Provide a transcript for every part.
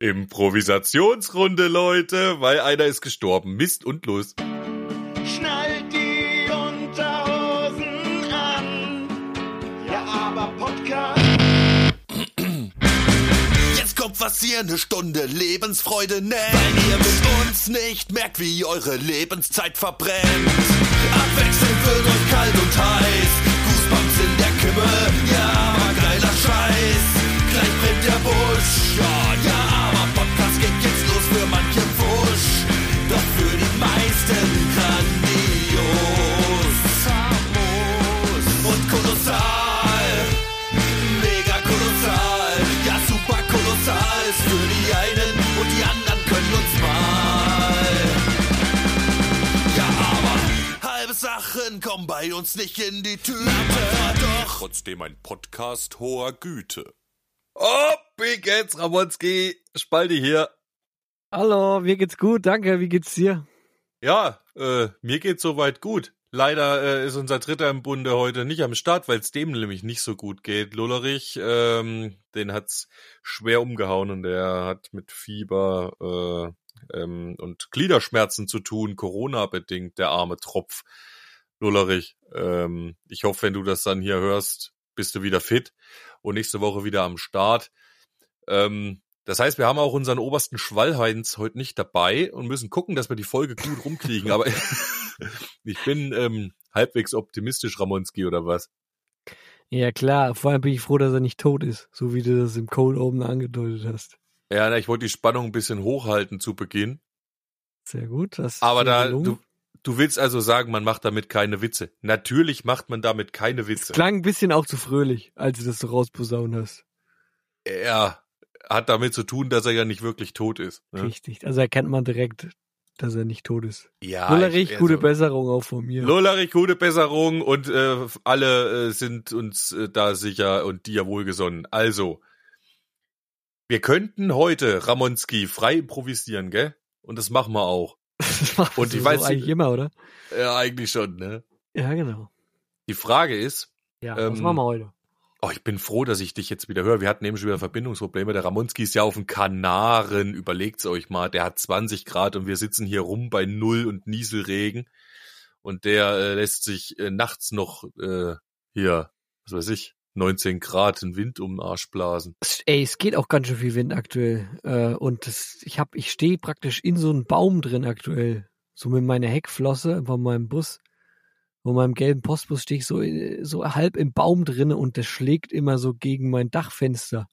Improvisationsrunde, Leute, weil einer ist gestorben. Mist und los. Schnallt die Unterhosen an. Ja, aber Podcast. Jetzt kommt was hier, eine Stunde Lebensfreude nennt. Weil ihr mit uns nicht merkt, wie eure Lebenszeit verbrennt. Abwechselnd wird euch kalt und heiß. Goosebumps in der Kimme, ja, aber geiler Scheiß. Gleich brennt der Busch, ja, ja, Bei uns nicht in die Tüte. Doch Trotzdem ein Podcast hoher Güte. Oh, wie geht's, Ramonski? Spaldi hier. Hallo, mir geht's gut, danke. Wie geht's dir? Ja, äh, mir geht's soweit gut. Leider äh, ist unser Dritter im Bunde heute nicht am Start, weil es dem nämlich nicht so gut geht. Lullerich, ähm, den hat's schwer umgehauen und der hat mit Fieber äh, ähm, und Gliederschmerzen zu tun, Corona-bedingt, der arme Tropf. Lullerich, ähm, ich hoffe, wenn du das dann hier hörst, bist du wieder fit und nächste Woche wieder am Start. Ähm, das heißt, wir haben auch unseren obersten Schwallheinz heute nicht dabei und müssen gucken, dass wir die Folge gut rumkriegen. Aber ich bin ähm, halbwegs optimistisch, Ramonski, oder was? Ja klar, vor allem bin ich froh, dass er nicht tot ist, so wie du das im Cold oben angedeutet hast. Ja, na, ich wollte die Spannung ein bisschen hochhalten zu Beginn. Sehr gut. Das Aber da, du, du willst also sagen, man macht damit keine Witze. Natürlich macht man damit keine Witze. Klang ein bisschen auch zu fröhlich, als du das so rausposaunen hast. Er hat damit zu tun, dass er ja nicht wirklich tot ist. Ne? Richtig. Also erkennt man direkt, dass er nicht tot ist. Ja, Lullerich, ich- gute also- Besserung auch von mir. Lollerich, gute Besserung und äh, alle äh, sind uns äh, da sicher und dir wohlgesonnen. Also, wir könnten heute, Ramonski, frei improvisieren, gell? Und das machen wir auch. Das machst Und ich so weiß- eigentlich immer, oder? Ja, eigentlich schon, ne? Ja, genau. Die Frage ist, Ja, Ähm, was machen wir heute? oh, ich bin froh, dass ich dich jetzt wieder höre. Wir hatten eben schon wieder Verbindungsprobleme. Der Ramonski ist ja auf den Kanaren. Überlegt's euch mal. Der hat 20 Grad und wir sitzen hier rum bei Null und Nieselregen. Und der äh, lässt sich äh, nachts noch äh, hier, was weiß ich, 19 Grad in Wind um den Arsch blasen. Ey, es geht auch ganz schön viel Wind aktuell. Äh, und das, ich hab, ich stehe praktisch in so einem Baum drin aktuell. So mit meiner Heckflosse von meinem Bus. Von meinem gelben Postbus stehe ich so, äh, so halb im Baum drin und das schlägt immer so gegen mein Dachfenster.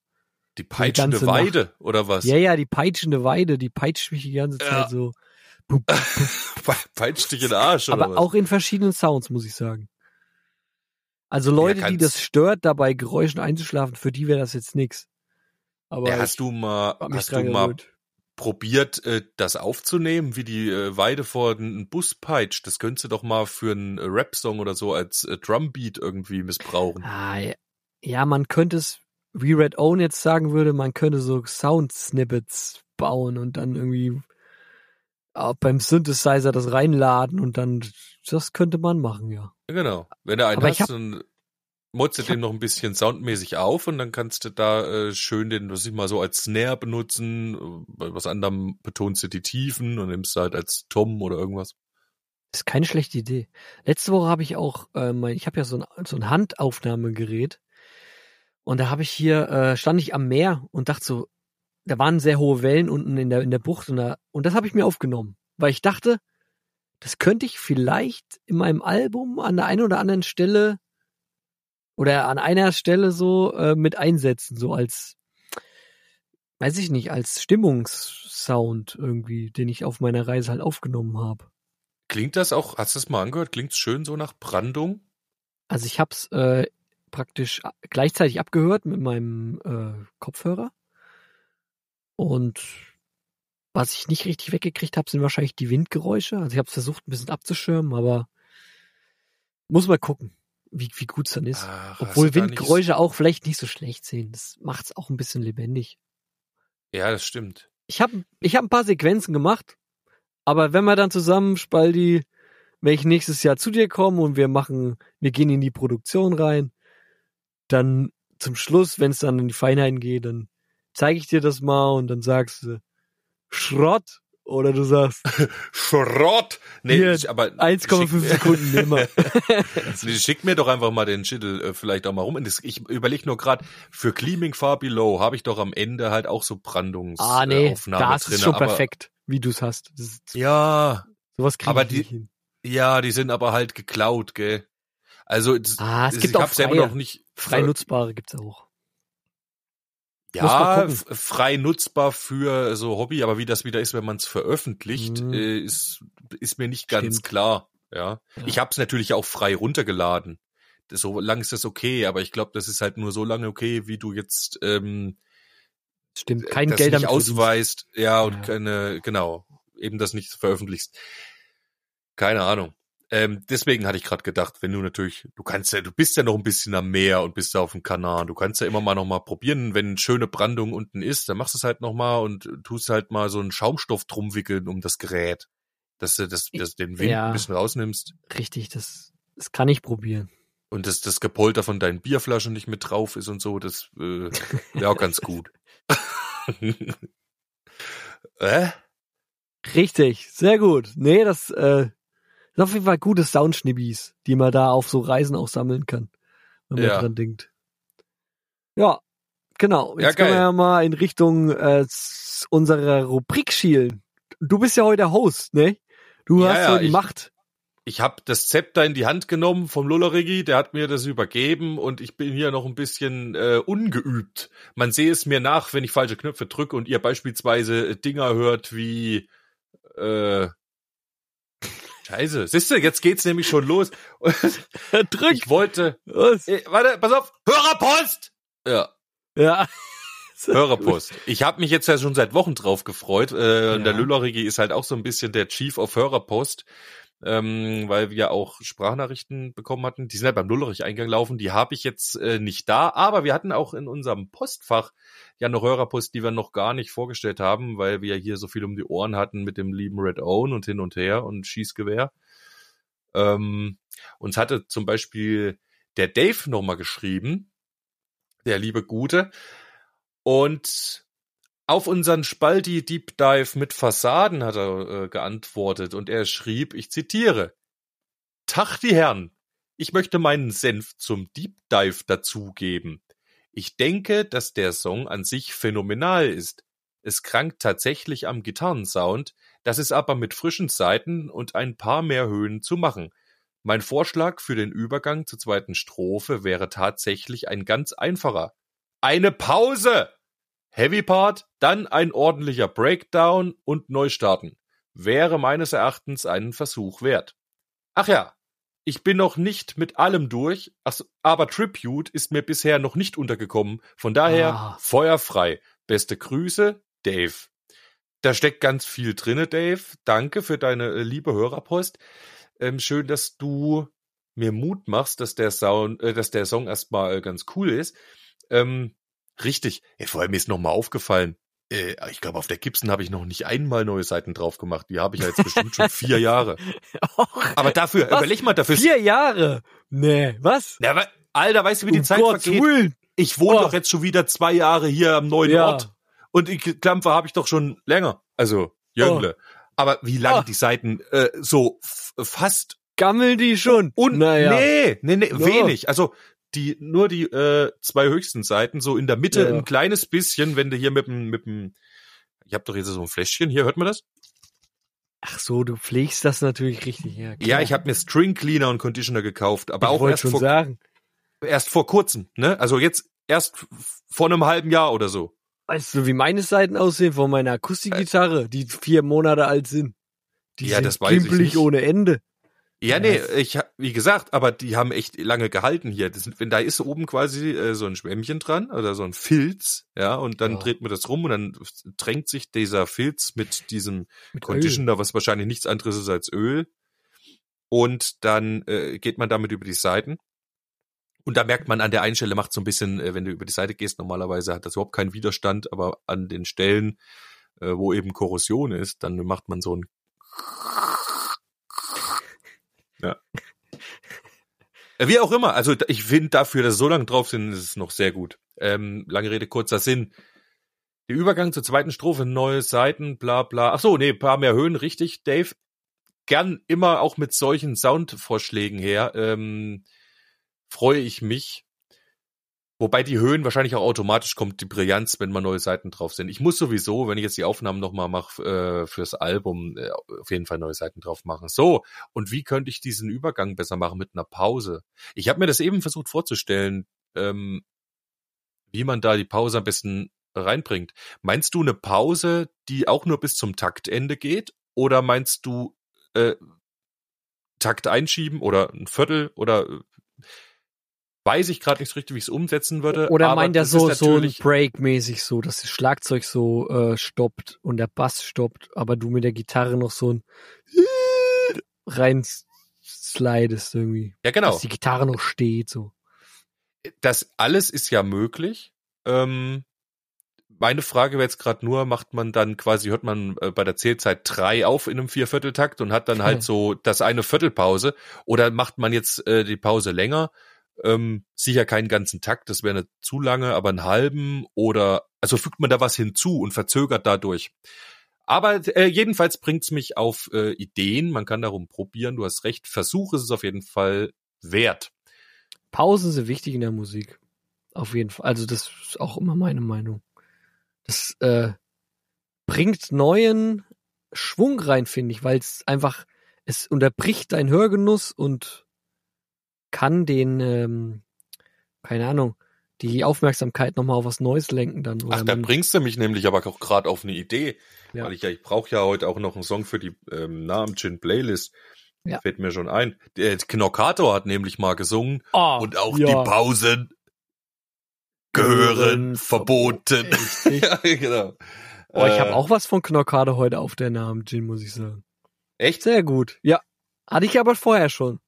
Die peitschende ganze Weide, oder was? Ja, ja, die peitschende Weide, die peitscht mich die ganze Zeit Ja. so. Pup, pup, Pe- Peitscht dich in den Arsch, oder Aber was? auch in verschiedenen Sounds, muss ich sagen. Also Leute, die das stört, dabei Geräuschen einzuschlafen, für die wäre das jetzt nix. Aber ja, hast du mal, hast du mal gewöhnt. probiert, äh, das aufzunehmen, wie die äh, Weide vor den Bus peitscht? Das könntest du doch mal für einen Rap-Song oder so als äh, Drumbeat irgendwie missbrauchen. Ah, ja. ja, man könnte es, wie Red Own jetzt sagen würde, man könnte so Sound-Snippets bauen und dann irgendwie beim Synthesizer das reinladen und dann, das könnte man machen, ja. Genau. Wenn du einen Aber hast, hab- dann hab- den noch ein bisschen soundmäßig auf und dann kannst du da äh, schön den, was ich mal so als Snare benutzen. Bei was anderem betonst du die Tiefen und nimmst halt als Tom oder irgendwas. Das ist keine schlechte Idee. Letzte Woche habe ich auch, äh, mein, ich habe ja so ein, so ein Handaufnahmegerät und da habe ich hier, äh, stand ich am Meer und dachte so, da waren sehr hohe Wellen unten in der, in der Bucht und, da, und das habe ich mir aufgenommen, weil ich dachte, das könnte ich vielleicht in meinem Album an der einen oder anderen Stelle oder an einer Stelle so äh, mit einsetzen, so als, weiß ich nicht, als Stimmungssound irgendwie, den ich auf meiner Reise halt aufgenommen habe. Klingt das auch, hast du das mal angehört? Klingt's schön so nach Brandung? Also ich habe es äh, praktisch a- gleichzeitig abgehört mit meinem äh, Kopfhörer. Und was ich nicht richtig weggekriegt habe, sind wahrscheinlich die Windgeräusche. Also ich habe versucht, ein bisschen abzuschirmen, aber muss mal gucken, wie, wie gut es dann ist. Ach, Obwohl Windgeräusche auch vielleicht nicht so schlecht sind. Das macht's auch ein bisschen lebendig. Ja, das stimmt. Ich habe ich hab ein paar Sequenzen gemacht, aber wenn wir dann zusammen, Spaldi, wenn ich nächstes Jahr zu dir komme und wir machen, wir gehen in die Produktion rein, dann zum Schluss, wenn es dann in die Feinheiten geht, dann zeige ich dir das mal und dann sagst du Schrott oder du sagst Schrott! Nee, Hier, ich- aber 1,5 schick- Sekunden nimmer. Nee, Schick mir doch einfach mal den Schittel äh, vielleicht auch mal rum. Ich überlege nur gerade, für Gleaming Far Below habe ich doch am Ende halt auch so Brandungsaufnahmen ah nee, Aufnahme das drinne, ist schon aber, perfekt, wie du es hast. Ist, Ja, sowas kriege aber ich die- nicht hin. ja, die sind aber halt geklaut, gell? Also Ah, es gibt ich auch freie. noch nicht Frei nutzbare gibt's auch. Ja, frei nutzbar für so Hobby, aber wie das wieder ist, wenn man es veröffentlicht, äh, ist, ist mir nicht ganz Stimmt. klar. Ja. Ja. Ich habe es natürlich auch frei runtergeladen. So lang ist das okay, aber ich glaube, das ist halt nur so lange okay, wie du jetzt ähm, Stimmt, kein das Geld nicht ausweist, ja, und Ja. keine, genau, eben das nicht veröffentlichst. Keine Ahnung. Ähm, deswegen hatte ich gerade gedacht, wenn du natürlich, du kannst ja, du bist ja noch ein bisschen am Meer und bist ja auf dem Kanal, du kannst ja immer mal noch mal probieren, wenn schöne Brandung unten ist, dann machst du es halt noch mal und tust halt mal so einen Schaumstoff drum wickeln um das Gerät, dass du das, das den Wind Ja. ein bisschen rausnimmst Richtig, das, das kann ich probieren. und dass das Gepolter von deinen Bierflaschen nicht mit drauf ist und so, das äh, wäre auch ganz gut. äh? Richtig, sehr gut. Nee, das äh, ist auf jeden Fall gute Soundschnibbis, die man da auf so Reisen auch sammeln kann, wenn man Ja. dran denkt. Ja, genau. Ja, Jetzt können wir ja mal in Richtung äh, unserer Rubrik schielen. Du bist ja heute Host, ne? Du Ja, hast ja, die ich- Macht. ich habe das Zepter in die Hand genommen vom Lullerigi, der hat mir das übergeben und ich bin hier noch ein bisschen äh, ungeübt. Man sehe es mir nach, wenn ich falsche Knöpfe drücke und ihr beispielsweise Dinger hört wie äh, Scheiße, siehst du, jetzt geht's nämlich schon los. Drück! Ich wollte, Was? äh, warte, pass auf, Hörerpost! Ja, Ja. Hörerpost. Ich habe mich jetzt ja schon seit Wochen drauf gefreut. Äh, und Der Ja. Lüllerigi ist halt auch so ein bisschen der Chief of Hörerpost, ähm, weil wir auch Sprachnachrichten bekommen hatten. Die sind halt beim Lullerich eingelaufen. Die habe ich jetzt äh, nicht da, aber wir hatten auch in unserem Postfach ja noch Hörerpost, die wir noch gar nicht vorgestellt haben, weil wir hier so viel um die Ohren hatten mit dem lieben Red Own und hin und her und Schießgewehr. Ähm, uns hatte zum Beispiel der Dave nochmal geschrieben, der liebe Gute, und auf unseren Spalti Deep Dive mit Fassaden hat er äh, geantwortet und er schrieb, ich zitiere, Tag die Herren, ich möchte meinen Senf zum Deep Dive dazugeben. Ich denke, dass der Song an sich phänomenal ist. Es krankt tatsächlich am Gitarrensound, das ist aber mit frischen Seiten und ein paar mehr Höhen zu machen. Mein Vorschlag für den Übergang zur zweiten Strophe wäre tatsächlich ein ganz einfacher. Eine Pause! Heavy Part, dann ein ordentlicher Breakdown und Neustarten. Wäre meines Erachtens einen Versuch wert. Ach ja, ich bin noch nicht mit allem durch, so, aber Tribute ist mir bisher noch nicht untergekommen. Von daher Ah. feuerfrei. Beste Grüße, Dave. Da steckt ganz viel drinne, Dave. Danke für deine äh, liebe Hörerpost. Ähm, schön, dass du mir Mut machst, dass der Sound, äh, dass der Song erstmal äh, ganz cool ist. Ähm, richtig. Ja, vor allem ist noch mal aufgefallen. Äh, ich glaube, auf der Gibson habe ich noch nicht einmal neue Seiten drauf gemacht. Die habe ich ja jetzt bestimmt schon vier Jahre. Aber dafür, Was? überleg mal, dafür. Vier Jahre? Nee, was? Ja, aber, Alter, weißt du, wie die Um Zeit Gottes vergeht? Willen. Ich wohne Oh. doch jetzt schon wieder zwei Jahre hier am neuen Ja. Ort. Und die Klampfe habe ich doch schon länger. Also, Jöngle. Aber wie lange Oh. die Seiten äh, so fast Gammeln die schon? und naja. nee, nee, nee, wenig. Also die nur die äh, zwei höchsten Seiten, so in der Mitte Ja. ein kleines bisschen, wenn du hier mit dem mit dem ich habe doch jetzt so ein Fläschchen hier, hört man das? Ach so, du pflegst das natürlich richtig. Ja, klar. Ja, ich habe mir String Cleaner und Conditioner gekauft, aber ich auch erst schon vor, sagen. erst vor kurzem, ne? Also jetzt erst vor einem halben Jahr oder so. Weißt du, wie meine Seiten aussehen von meiner Akustikgitarre, die vier Monate alt sind? Die Ja, sind das weiß ich nicht. ohne Ende. Ja, nee, ich wie gesagt, aber die haben echt lange gehalten hier. Das, wenn da ist oben quasi äh, so ein Schwämmchen dran oder so ein Filz, ja, und dann Ja. dreht man das rum und dann tränkt sich dieser Filz mit diesem Mit Conditioner, was wahrscheinlich nichts anderes ist als Öl. Und dann äh, geht man damit über die Seiten. Und da merkt man an der einen Stelle macht so ein bisschen, äh, wenn du über die Seite gehst, normalerweise hat das überhaupt keinen Widerstand, aber an den Stellen, äh, wo eben Korrosion ist, dann macht man so ein ja. Äh, Wie auch immer, also ich finde dafür, dass so lange drauf sind, ist es noch sehr gut. Ähm, lange Rede, kurzer Sinn. Der Übergang zur zweiten Strophe, neue Seiten, bla bla. Ach so, nee, paar mehr Höhen, richtig, Dave. Gern immer auch mit solchen Soundvorschlägen her. Ähm, freue ich mich. Wobei die Höhen wahrscheinlich auch automatisch kommt, die Brillanz, wenn mal neue Seiten drauf sind. Ich muss sowieso, wenn ich jetzt die Aufnahmen nochmal mache äh, fürs Album, äh, auf jeden Fall neue Seiten drauf machen. So, und wie könnte ich diesen Übergang besser machen mit einer Pause? Ich habe mir das eben versucht vorzustellen, ähm, wie man da die Pause am besten reinbringt. Meinst du eine Pause, die auch nur bis zum Taktende geht? Oder meinst du äh, Takt einschieben oder ein Viertel oder äh, weiß ich gerade nicht so richtig, wie ich es umsetzen würde. Oder meint er so, so ein Break-mäßig so, dass das Schlagzeug so äh, stoppt und der Bass stoppt, aber du mit der Gitarre noch so ein rein slidest irgendwie. Ja, genau. Dass die Gitarre noch steht, so. das alles ist ja möglich. Ähm, meine Frage wäre jetzt gerade nur, macht man dann quasi, hört man äh, bei der Zählzeit drei auf in einem Viervierteltakt und hat dann halt so das eine Viertelpause oder macht man jetzt äh, die Pause länger? Ähm, sicher keinen ganzen Takt, das wäre zu lange, aber einen halben oder also fügt man da was hinzu und verzögert dadurch. Aber äh, jedenfalls bringt's mich auf äh, Ideen, man kann darum probieren, du hast recht, Versuch ist es auf jeden Fall wert. Pausen sind wichtig in der Musik. Auf jeden Fall. Also das ist auch immer meine Meinung. Das äh, bringt neuen Schwung rein, finde ich, weil es einfach, es unterbricht deinen Hörgenuss und kann den, ähm, keine Ahnung, die Aufmerksamkeit nochmal auf was Neues lenken dann. Ach, da bringst du mich nämlich aber auch gerade auf eine Idee. Ja. Weil ich ja, ich brauche ja heute auch noch einen Song für die ähm, Namen Playlist. Ja. Fällt mir schon ein. Der Knockator hat nämlich mal gesungen Oh, und auch ja. die Pausen gehören verboten. Ja, genau. Oh, ich Äh, habe auch was von Knockade heute auf der Namen, Gin, muss ich sagen. Echt? Sehr gut. Ja. Hatte ich aber vorher schon.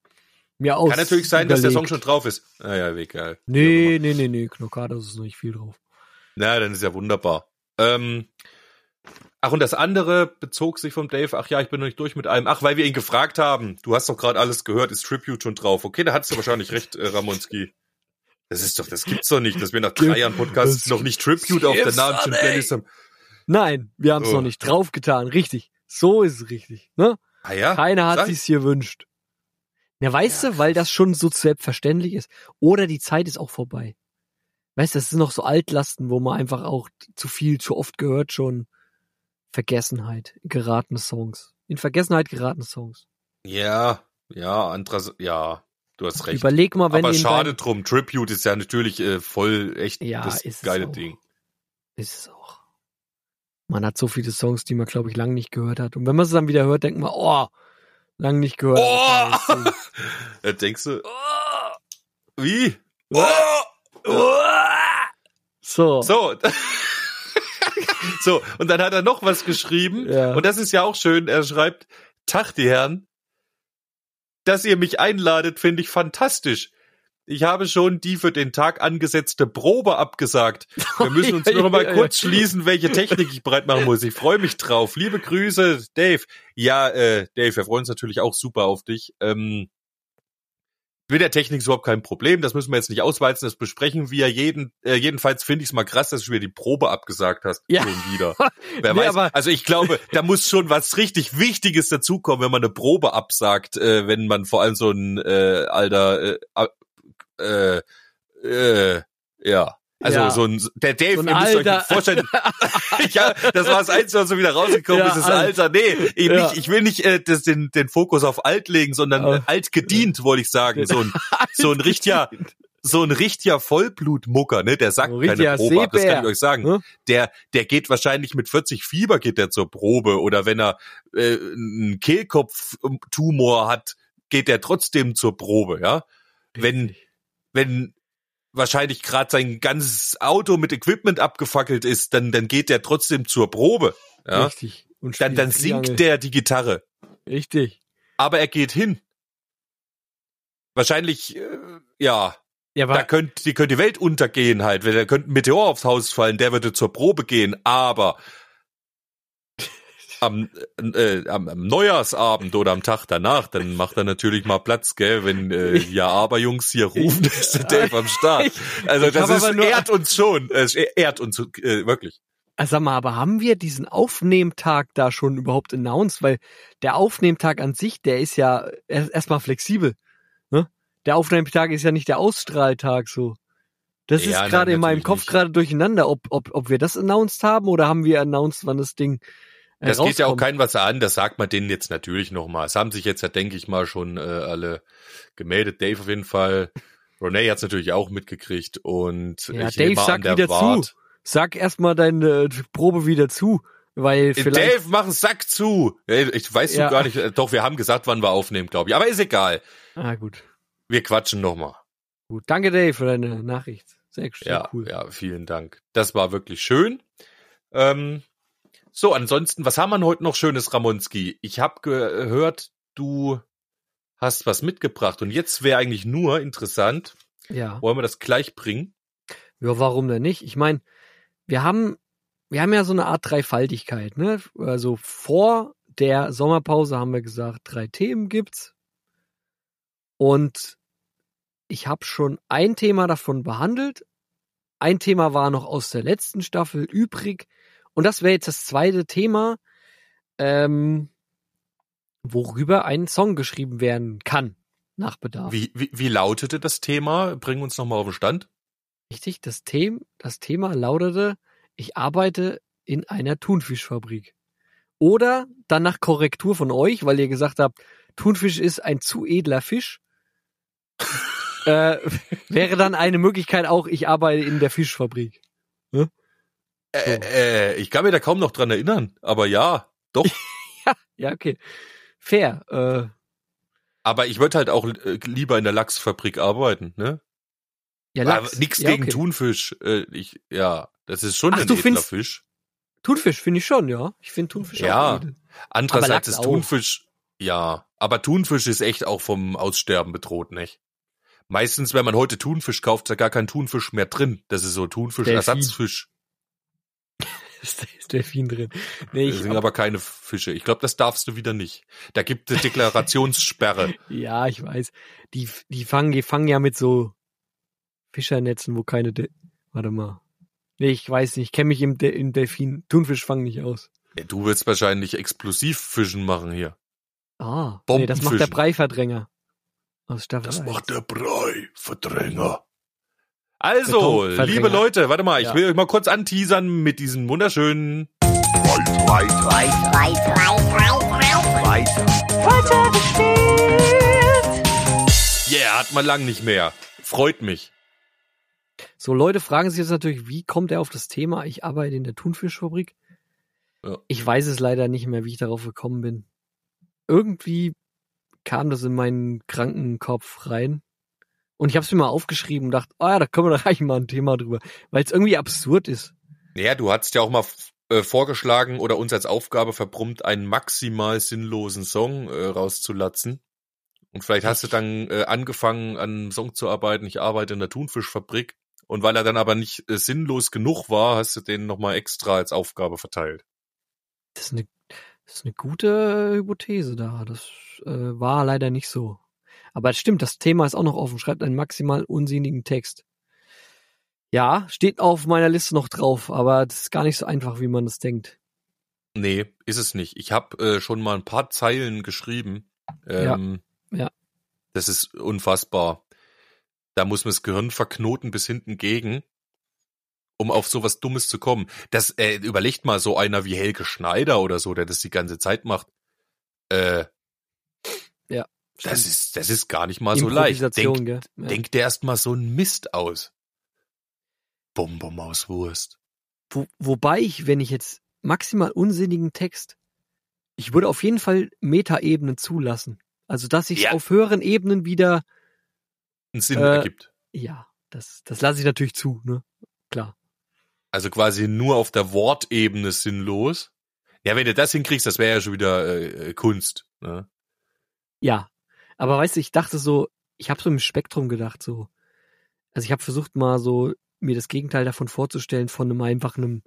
Mir aus. Kann natürlich sein, dass der Song überlegt. schon drauf ist. Ah ja, egal. Nee, nee, nee, nee. Knockade ist noch nicht viel drauf. Na, dann ist ja wunderbar. Ähm, ach, und das andere bezog sich vom Dave. Ach ja, ich bin noch nicht durch mit allem. Ach, weil wir ihn gefragt haben. Du hast doch gerade alles gehört, ist Tribute schon drauf. Okay, da hattest du wahrscheinlich recht, äh, Ramonski. Das ist doch, das gibt's doch nicht, dass wir nach drei Jahren Podcast noch nicht Tribute auf der Namen. Playlist haben. Nein, wir haben es Oh. noch nicht draufgetan. Richtig. So ist es richtig. Ne? Ah ja? Keiner hat sag- sich's gewünscht. Ja, weißt du, weil das schon so selbstverständlich ist. Oder die Zeit ist auch vorbei. Weißt du, das sind noch so Altlasten, wo man einfach auch zu viel, zu oft gehört schon. Vergessenheit, geratene Songs. In Vergessenheit geratene Songs. Ja, ja, anderes, ja, du hast recht. Überleg mal, wenn Aber schade drum. Tribute ist ja natürlich äh, voll echt Ja, das ist es geile. Ding. Ist es auch. Man hat so viele Songs, die man, glaube ich, lange nicht gehört hat. Und wenn man es dann wieder hört, denkt man, oh, lange nicht gehört. Oh! Da denkst du, wie? Oh! So. So. so, und dann hat er noch was geschrieben. Ja. Und das ist ja auch schön. Er schreibt, Tag, die Herren. Dass ihr mich einladet, finde ich fantastisch. Ich habe schon die für den Tag angesetzte Probe abgesagt. Wir müssen uns nur noch mal kurz schließen, welche Technik ich bereit machen muss. Ich freue mich drauf. Liebe Grüße, Dave. Ja, äh, Dave, wir freuen uns natürlich auch super auf dich. Ähm, mit der Technik ist überhaupt kein Problem. Das müssen wir jetzt nicht auswalzen. Das besprechen wir jeden. Äh, jedenfalls finde ich es mal krass, dass du mir die Probe abgesagt hast. Ja. Schon wieder. Wer Nee, weiß. Also ich glaube, da muss schon was richtig Wichtiges dazukommen, wenn man eine Probe absagt, äh, wenn man vor allem so ein äh, alter äh, äh, äh, ja. Also Ja. so ein der Dave, So ein ihr müsst euch Alter. vorstellen, ja, das war das Einzige, was so wieder rausgekommen Ja, ist, das alt. Alter. Nee, ich, Ja. nicht, ich will nicht äh, das, den, den Fokus auf alt legen, sondern Ja. äh, alt gedient, wollte ich sagen. So ein, so ein richtiger, so ein richtiger Vollblutmucker, ne? Der sagt keine Probe ab, das kann ich euch sagen. ne? Der, der geht wahrscheinlich mit 40 Fieber geht der zur Probe oder wenn er äh, einen Kehlkopftumor hat, geht der trotzdem zur Probe, ja? Wenn wenn wahrscheinlich gerade sein ganzes Auto mit Equipment abgefackelt ist, dann dann geht der trotzdem zur Probe, ja? Richtig. Und Dann dann singt der die Gitarre, Richtig. aber er geht hin. Wahrscheinlich äh, ja, Ja, da aber könnte die könnte die Welt untergehen halt, da könnte ein Meteor aufs Haus fallen, der würde zur Probe gehen, aber am, äh, am, am Neujahrsabend oder am Tag danach, dann macht er natürlich mal Platz, gell, wenn äh, ja aber Jungs hier rufen, ist der Dave am Start. Also das ist nur- ehrt uns schon, es ehrt uns äh, wirklich. Ah, Sag mal, aber haben wir diesen Aufnehmtag da schon überhaupt announced? Weil der Aufnehmtag an sich, der ist ja erst- erstmal flexibel. Ne? Der Aufnehmtag ist ja nicht der Ausstrahltag so. Das Ja, ist gerade in meinem Kopf gerade durcheinander, ob, ob, ob wir das announced haben oder haben wir announced, wann das Ding äh, Das geht ja auch rauskommt. kein was an, das sagt man denen jetzt natürlich nochmal. Es haben sich jetzt ja, denke ich mal, schon äh, alle gemeldet. Dave auf jeden Fall. Renee hat's natürlich auch mitgekriegt und Ja, ich Dave, an, sag der wieder Wart. zu. Sag erstmal deine Probe wieder zu, weil Äh, vielleicht Dave, mach einen Sack zu. Ey, Ich weiß Ja. gar nicht. äh, Doch, wir haben gesagt, wann wir aufnehmen, glaube ich. Aber ist egal. Ah, gut. Wir quatschen nochmal. Gut. Danke, Dave, für deine Nachricht. Sehr, sehr Ja, cool. ja, vielen Dank. Das war wirklich schön. Ähm, so, ansonsten, was haben wir heute noch Schönes, Ramonski? Ich habe gehört, du hast was mitgebracht und jetzt wäre eigentlich nur interessant, Ja. wollen wir das gleich bringen? Ja, warum denn nicht? Ich meine, wir haben, wir haben ja so eine Art Dreifaltigkeit, ne? Also vor der Sommerpause haben wir gesagt, drei Themen gibt's. Und ich habe schon ein Thema davon behandelt. Ein Thema war noch aus der letzten Staffel übrig. Und das wäre jetzt das zweite Thema, ähm, worüber ein Song geschrieben werden kann, nach Bedarf. Wie, wie, wie lautete das Thema? Bring uns nochmal auf den Stand. Richtig, das, Thema, das Thema lautete, ich arbeite in einer Thunfischfabrik. Oder dann nach Korrektur von euch, weil ihr gesagt habt, Thunfisch ist ein zu edler Fisch. äh, wäre dann eine Möglichkeit auch, ich arbeite in der Fischfabrik. Äh, äh, ich kann mir da kaum noch dran erinnern, aber ja, doch. Ja, okay. Fair. Äh, aber ich würde halt auch äh, lieber in der Lachsfabrik arbeiten, ne? ja, Lachs. nix ja, gegen okay. Thunfisch. Äh, ich, ja, das ist schon Ach, ein du edler Fisch. Thunfisch finde ich schon, ja. Ich finde Thunfisch Ja. auch edel. Andererseits ist. Thunfisch, ja, aber Thunfisch ist echt auch vom Aussterben bedroht, nicht? Meistens, wenn man heute Thunfisch kauft, ist da gar kein Thunfisch mehr drin. Das ist so Thunfisch, Delfin. Ersatzfisch. Ist, ist Delfin drin. Nee, Das ich, sind aber keine Fische. Ich glaube, das darfst du wieder nicht. Da gibt es Deklarationssperre. Ja, ich weiß. Die, die fangen, die fangen ja mit so Fischernetzen, wo keine, De warte mal. Nee, ich weiß nicht, ich kenne mich im, De im Delfin, Thunfischfang nicht aus. Ja, du willst wahrscheinlich Explosivfischen machen hier. Ah, nee, das macht der. Breiverdränger. Aus Staffel 1. der Brei-Verdränger. Also, liebe Leute, warte mal, ich Ja. will euch mal kurz anteasern mit diesem wunderschönen Yeah, hat man lang nicht mehr. Freut mich. So, Leute fragen sich jetzt natürlich, wie kommt er auf das Thema? Ich arbeite in der Thunfischfabrik. Ja. Ich weiß es leider nicht mehr, wie ich darauf gekommen bin. Irgendwie kam das in meinen kranken Kopf rein. Und ich habe es mir mal aufgeschrieben und dachte, ah ja, da können wir doch eigentlich mal ein Thema drüber. Weil es irgendwie absurd ist. Naja, du hattest ja auch mal äh, vorgeschlagen oder uns als Aufgabe verbrummt, einen maximal sinnlosen Song äh, rauszulatzen. Und vielleicht hast du dann äh, angefangen, an einem Song zu arbeiten. Ich arbeite in der Thunfischfabrik. Und weil er dann aber nicht äh, sinnlos genug war, hast du den nochmal extra als Aufgabe verteilt. Das ist eine, das ist eine gute Hypothese da. Das äh, war leider nicht so. Aber es stimmt, das Thema ist auch noch offen. Schreibt einen maximal unsinnigen Text. Ja, steht auf meiner Liste noch drauf, aber das ist gar nicht so einfach, wie man das denkt. Nee, ist es nicht. Ich habe äh, schon mal ein paar Zeilen geschrieben. Ähm, Ja. Das ist unfassbar. Da muss man das Gehirn verknoten bis hinten gegen, um auf sowas Dummes zu kommen. Das äh, überlegt mal so einer wie Helge Schneider oder so, der das die ganze Zeit macht. Äh, das ist das ist gar nicht mal so leicht. Improvisation, Denk, gell? Ja. denk dir erst mal so einen Mist aus. Bum bum aus Wurst. Wo, wobei ich, wenn ich jetzt maximal unsinnigen Text, ich würde auf jeden Fall Metaebenen zulassen. Also, dass ich Ja. auf höheren Ebenen wieder, Einen Sinn Äh, ergibt. ja, das, das lasse ich natürlich zu, ne? Klar. Also quasi nur auf der Wortebene sinnlos. Ja, wenn du das hinkriegst, das wäre ja schon wieder äh, äh, Kunst. Ne? Ja. Aber weißt du, ich dachte so, ich habe so im Spektrum gedacht, so. Also ich habe versucht mal so, mir das Gegenteil davon vorzustellen, von einem einfachen,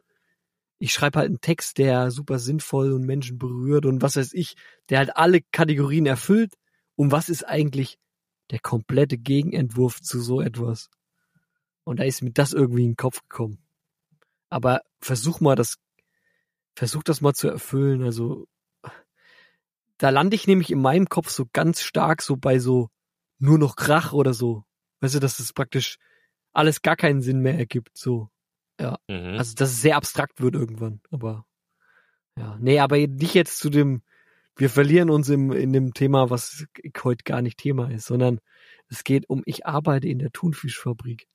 ich schreibe halt einen Text, der super sinnvoll und Menschen berührt und was weiß ich, der halt alle Kategorien erfüllt. Und was ist eigentlich der komplette Gegenentwurf zu so etwas? Und da ist mir das irgendwie in den Kopf gekommen. Aber versuch mal das, versuch das mal zu erfüllen. Also da lande ich nämlich in meinem Kopf so ganz stark so bei so nur noch Krach oder so. Weißt du, dass es praktisch alles gar keinen Sinn mehr ergibt. So, ja. Mhm. Also dass es sehr abstrakt wird irgendwann. Aber ja, nee, aber nicht jetzt zu dem. Wir verlieren uns im, in dem Thema, was heute gar nicht Thema ist, sondern es geht um, ich arbeite in der Thunfischfabrik.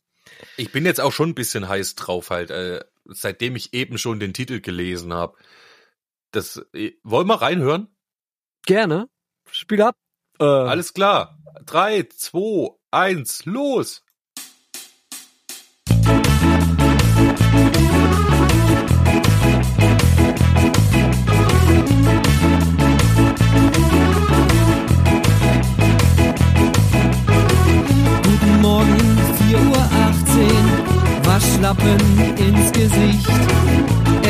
Ich bin jetzt auch schon ein bisschen heiß drauf halt, äh, seitdem ich eben schon den Titel gelesen habe. Das äh, wollen wir reinhören? Gerne. Spiel ab. Äh, Alles klar. Drei, zwei, eins, los. Guten Morgen, 4.18 Uhr, Waschlappen ins Gesicht.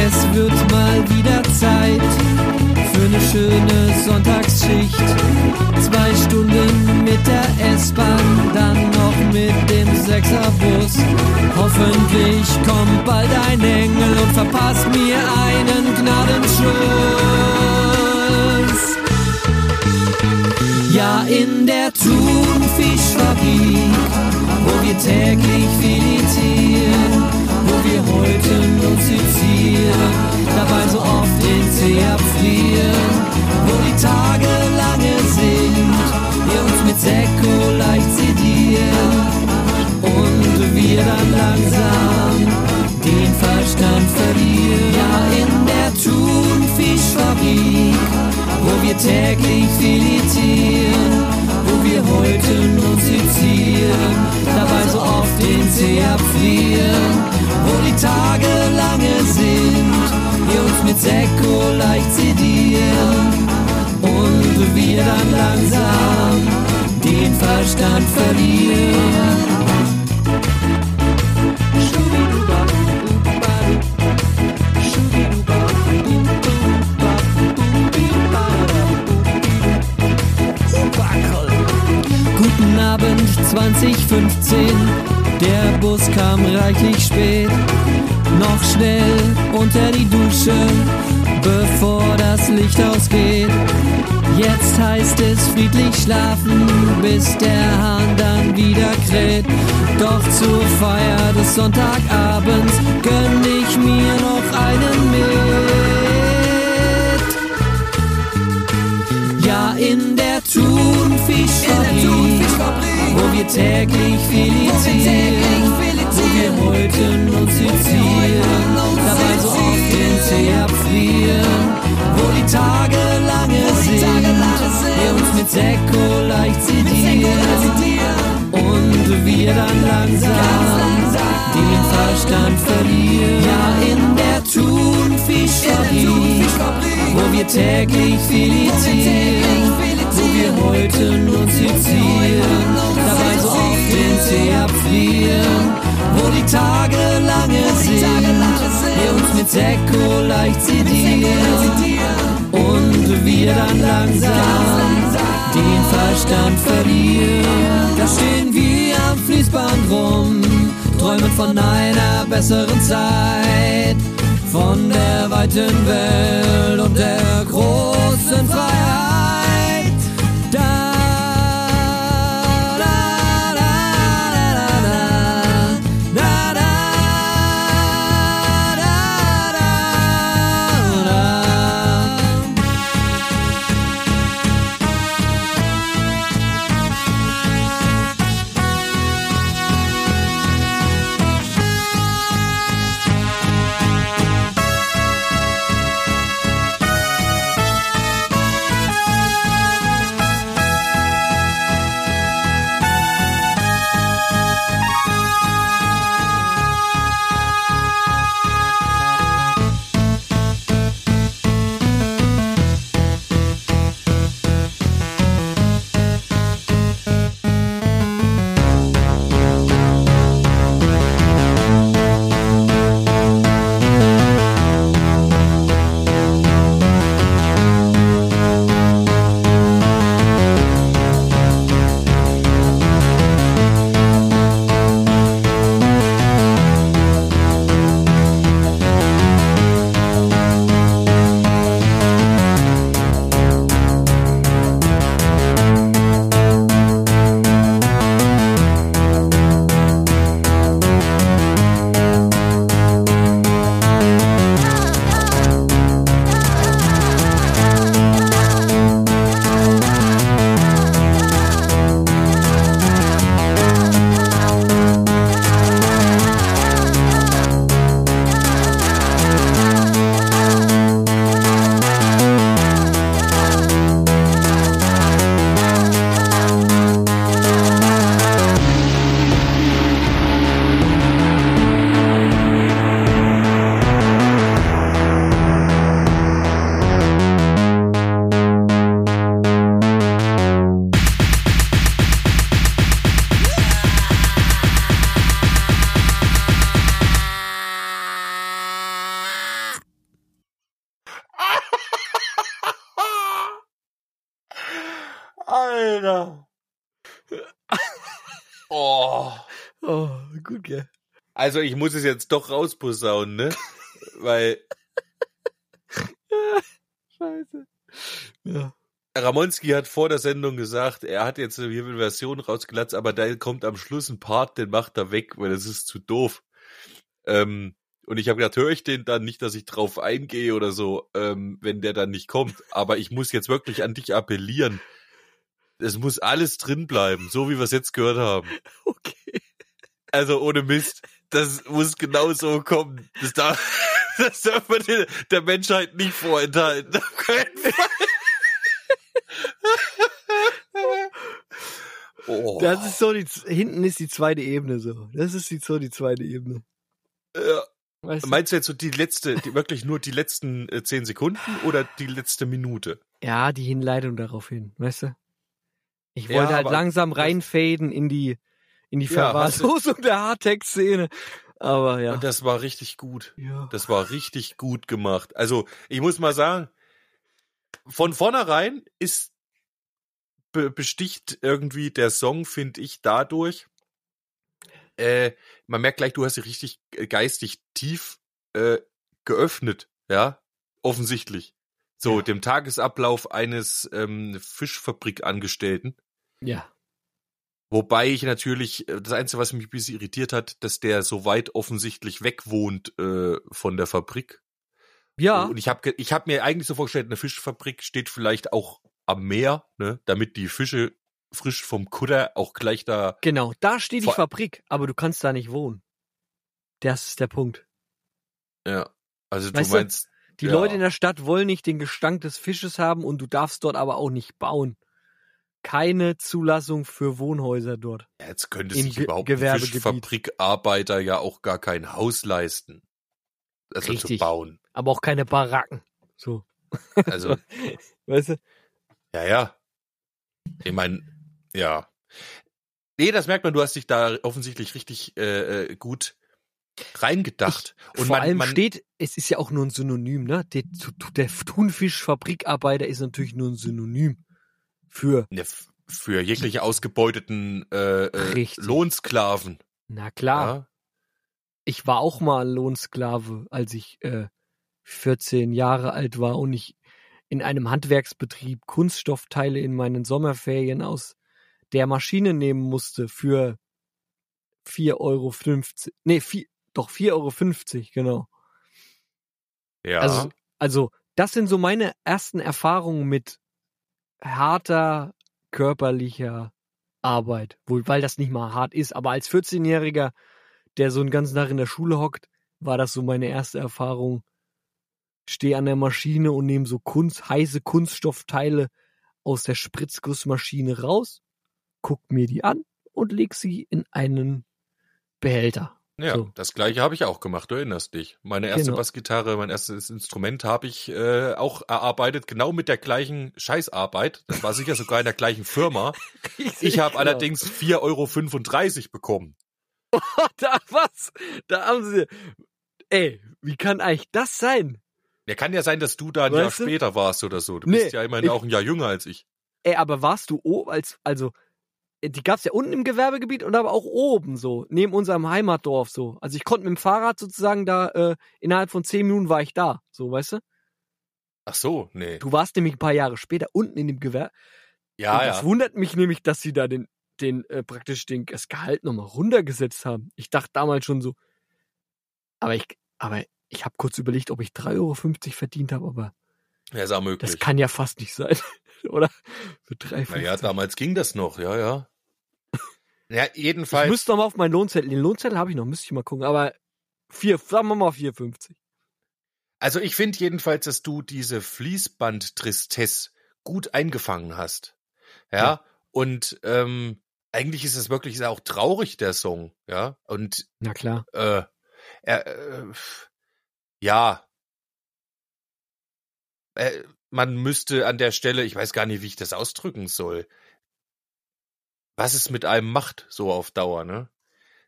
Es wird mal wieder Zeit für eine schöne Sonntagsschicht. Zwei Stunden mit der S-Bahn, dann noch mit dem Sechserbus. Hoffentlich kommt bald ein Engel und verpasst mir einen Gnadenschuss. Ja, in der Thunfischfabrik, wo wir täglich filetieren, wir heute uns sezieren, dabei so oft den See abfrieren, wo die Tage lange sind, wir uns mit Sekko leicht sedieren und wir dann langsam den Verstand verlieren. Ja, in der Thunfischfabrik, wo wir täglich filetieren, wo wir heute uns sezieren, dabei so oft den See abfrieren, wo die Tage lange sind, wir uns mit Sekko leicht sedieren und wir dann langsam den Verstand verlieren. 2015, der Bus kam reichlich spät. Noch schnell unter die Dusche, bevor das Licht ausgeht. Jetzt heißt es friedlich schlafen, bis der Hahn dann wieder kräht. Doch zur Feier des Sonntagabends gönn ich mir noch einen mit. Ja, in der Thunfischfabrik, wo wir täglich filetieren, wo wir heute uns sezieren, dabei so oft den See abfrieren, wo die Tage lange sind, wir uns mit Sekko leicht sedieren. Und wir dann langsam den Verstand verlieren. Ja, in der Thunfischfabrik, wo wir täglich filetieren, wo wir heute nur sezieren, dabei so oft den See abfrieren, wo die Tage lange sind, wir uns mit Sekko leicht sedieren und wir dann langsam den Verstand verlieren. Da stehen wir am Fließband rum, träumen von einer besseren Zeit, von der weiten Welt und der großen Freiheit. Also ich muss es jetzt doch rausposaunen, ne? Weil Scheiße. Ja. Ramonski hat vor der Sendung gesagt, er hat jetzt hier eine Version rausgelatzt, aber da kommt am Schluss ein Part, den macht er weg, weil das ist zu doof. Ähm, und ich habe gedacht, höre ich den dann nicht, dass ich drauf eingehe oder so, ähm, wenn der dann nicht kommt. Aber ich muss jetzt wirklich an dich appellieren. Es muss alles drin bleiben, so wie wir es jetzt gehört haben. Okay. Also ohne Mist, das muss genau so kommen. Das darf, das darf man der- Menschheit nicht vorenthalten. Auf keinen Fall. Oh. Das ist so die, hinten ist die zweite Ebene so. Das ist die, so die zweite Ebene. Ja. Weißt du? Meinst du jetzt so die letzte, die, wirklich nur die letzten äh, zehn Sekunden oder die letzte Minute? Ja, die Hinleitung darauf hin, weißt du? Ich Ja, wollte halt aber langsam reinfaden in die, in die Ja, hast du- Verwahrlosung der Hardtext-Szene. Aber ja. Und das war richtig gut. ja. Das war richtig gut gemacht. Also, ich muss mal sagen, von vornherein ist be besticht irgendwie der Song, finde ich, dadurch. Äh, man merkt gleich, du hast dich richtig geistig tief äh, geöffnet, ja, offensichtlich. So, Ja. dem Tagesablauf eines ähm, Fischfabrikangestellten. ja. Wobei ich natürlich, äh, das Einzige, was mich ein bisschen irritiert hat, dass der so weit offensichtlich weg wohnt äh, von der Fabrik. Ja, Und ich habe ich hab mir eigentlich so vorgestellt, eine Fischfabrik steht vielleicht auch am Meer, ne, damit die Fische frisch vom Kutter auch gleich da. genau. Da steht die Fabrik, aber du kannst da nicht wohnen. Das ist der Punkt. Ja. Also Weißt du du, meinst, Die Ja. Leute in der Stadt wollen nicht den Gestank des Fisches haben und du darfst dort aber auch nicht bauen. Keine Zulassung für Wohnhäuser dort. ja, jetzt könnte sich Ge- überhaupt ein. Fischfabrikarbeiter ja auch gar kein Haus leisten. Also zu Richtig. bauen. Aber auch keine Baracken. So. Also, Weißt du? ja, ja. Ich meine, ja. Nee, das merkt man, du hast dich da offensichtlich richtig äh, äh, gut reingedacht. Und Vor man, allem man, steht, es ist ja auch nur ein Synonym, ne? Der, der Thunfischfabrikarbeiter ist natürlich nur ein Synonym für, Ne, für jegliche ausgebeuteten äh, äh. Lohnsklaven. na klar, Ja? ich war auch mal Lohnsklave, als ich äh, 14 Jahre alt war und ich in einem Handwerksbetrieb Kunststoffteile in meinen Sommerferien aus der Maschine nehmen musste für 4,50 Euro. Nee, vier, doch 4,50 Euro, genau. ja. Also, also, das sind so meine ersten Erfahrungen mit harter körperlicher Arbeit. Wohl, weil das nicht mal hart ist. Aber als 14-Jähriger, der so einen ganzen Tag in der Schule hockt, war das so meine erste Erfahrung. Stehe an der Maschine und nehme so Kunst, heiße Kunststoffteile aus der Spritzgussmaschine raus, guck mir die an und leg sie in einen Behälter. Ja, so. das gleiche habe ich auch gemacht, du erinnerst dich. Meine erste Genau. Bassgitarre, mein erstes Instrument habe ich äh, auch erarbeitet, genau mit der gleichen Scheißarbeit. Das war sicher sogar in der gleichen Firma. Ich habe Genau. allerdings 4,35 Euro bekommen. da was? Da haben sie. Ey, wie kann eigentlich das sein? Ja, kann ja sein, dass du da ein Jahr Weißt du? später warst oder so. Du Nee, bist ja immerhin ich- auch ein Jahr jünger als ich. Ey, aber warst du oben als also die gab's ja unten im Gewerbegebiet und aber auch oben so neben unserem Heimatdorf so. Also ich konnte mit dem Fahrrad sozusagen da äh, innerhalb von zehn Minuten war ich da, so weißt du. Ach so, nee. Du warst nämlich ein paar Jahre später unten in dem Gewerbe. Ja, und das ja. wundert mich nämlich, dass sie da den den äh, praktisch den das Gehalt nochmal runtergesetzt haben. Ich dachte damals schon so. Aber ich aber ich habe kurz überlegt, ob ich 3,50 Euro verdient habe, aber Ja, ist auch möglich. Das kann ja fast nicht sein, oder? Für 3,50. Naja, damals ging das noch, ja, ja. Ja, ich jedenfalls. müsste noch mal auf meinen Lohnzettel. Den Lohnzettel habe ich noch, müsste ich mal gucken. Aber vier, sagen wir mal 4,50. Also ich finde jedenfalls, dass du diese Fließband-Tristesse gut eingefangen hast. Ja. Ja. Und ähm, eigentlich ist es wirklich ist auch traurig, der Song, ja. Und Na klar. äh, er, äh, ja. Äh, man müsste an der Stelle, ich weiß gar nicht, wie ich das ausdrücken soll, was es mit einem macht, so auf Dauer, ne?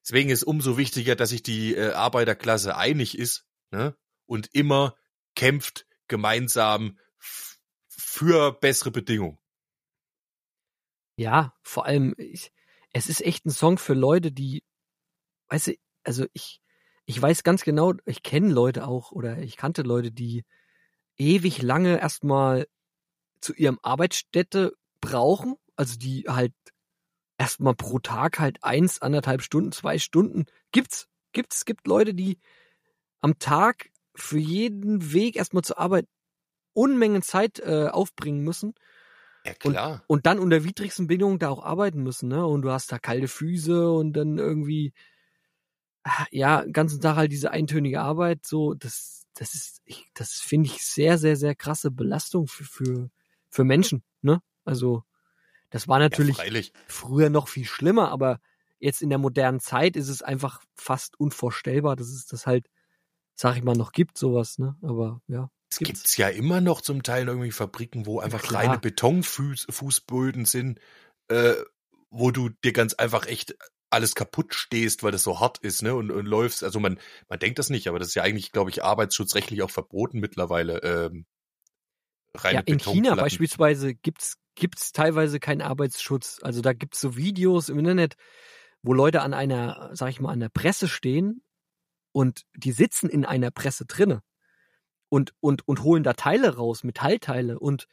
Deswegen ist umso wichtiger, dass sich die äh, Arbeiterklasse einig ist, ne? Und immer kämpft gemeinsam für bessere Bedingungen. Ja, vor allem, ich, es ist echt ein Song für Leute, die, weißt du, also ich, ich weiß ganz genau, ich kenne Leute auch oder ich kannte Leute, die ewig lange erstmal zu ihrem Arbeitsstätte brauchen, also die halt erstmal pro Tag halt eins, anderthalb Stunden, zwei Stunden gibt's, gibt's, gibt Leute, die am Tag für jeden Weg erstmal zur Arbeit Unmengen Zeit äh, aufbringen müssen Ja, und, klar. und dann unter widrigsten Bedingungen da auch arbeiten müssen, ne? Und du hast da kalte Füße und dann irgendwie, ja, den ganzen Tag halt diese eintönige Arbeit, so, das, das ist, ich, das finde ich sehr, sehr, sehr krasse Belastung für, für, für Menschen, ne? Also, das war natürlich ja, früher noch viel schlimmer, aber jetzt in der modernen Zeit ist es einfach fast unvorstellbar, dass es das halt, sag ich mal, noch gibt, sowas, ne? Aber ja. Es gibt's ja immer noch zum Teil irgendwie Fabriken, wo einfach klar. reine Betonfußböden sind, äh, wo du dir ganz einfach echt alles kaputt stehst, weil das so hart ist, ne? Und, und läufst. Also man, man denkt das nicht, aber das ist ja eigentlich, glaube ich, arbeitsschutzrechtlich auch verboten mittlerweile. Ähm, reine Ja, in China beispielsweise gibt's gibt's teilweise keinen Arbeitsschutz. Also da gibt's so Videos im Internet, wo Leute an einer, sag ich mal, an der Presse stehen und die sitzen in einer Presse drinne und und und holen da Teile raus, Metallteile und